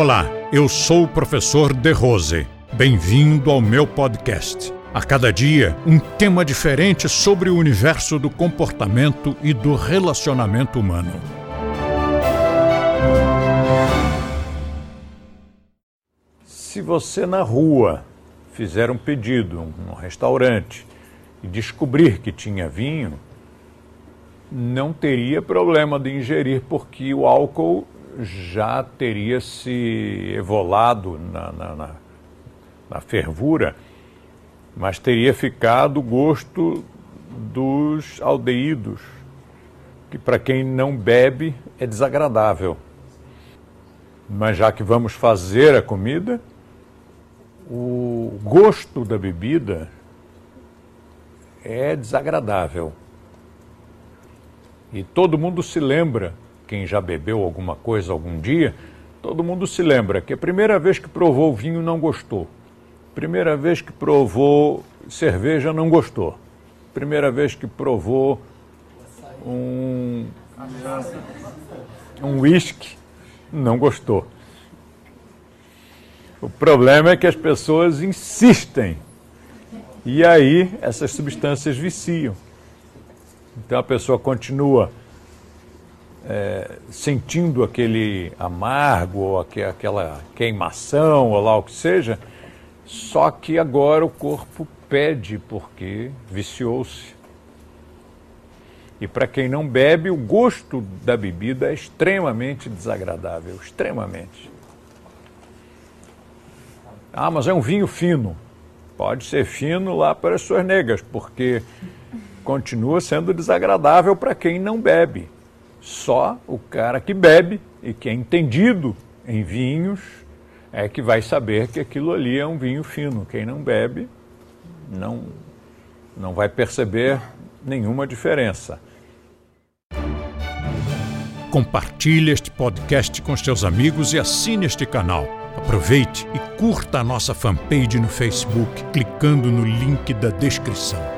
Olá, eu sou o professor De Rose. Bem-vindo ao meu podcast. A cada dia, um tema diferente sobre o universo do comportamento e do relacionamento humano. Se você na rua fizer um pedido num restaurante e descobrir que tinha vinho, não teria problema de ingerir, porque o álcool já teria se evolado na, na, na, na fervura, mas teria ficado o gosto dos aldeídos, que para quem não bebe é desagradável. Mas já que vamos fazer a comida, o gosto da bebida é desagradável. E todo mundo se lembra, quem já bebeu alguma coisa algum dia, todo mundo se lembra que a primeira vez que provou vinho não gostou. Primeira vez que provou cerveja não gostou. Primeira vez que provou um um whisky não gostou. O problema é que as pessoas insistem e aí essas substâncias viciam. Então a pessoa continua é, sentindo aquele amargo, ou aquela queimação, ou lá o que seja, só que agora o corpo pede porque viciou-se. E para quem não bebe, o gosto da bebida é extremamente desagradável, extremamente. Ah, mas é um vinho fino. Pode ser fino lá para as suas negas, porque continua sendo desagradável para quem não bebe. Só o cara que bebe e que é entendido em vinhos é que vai saber que aquilo ali é um vinho fino. Quem não bebe não, não vai perceber nenhuma diferença. Compartilhe este podcast com seus amigos e assine este canal. Aproveite e curta a nossa fanpage no Facebook clicando no link da descrição.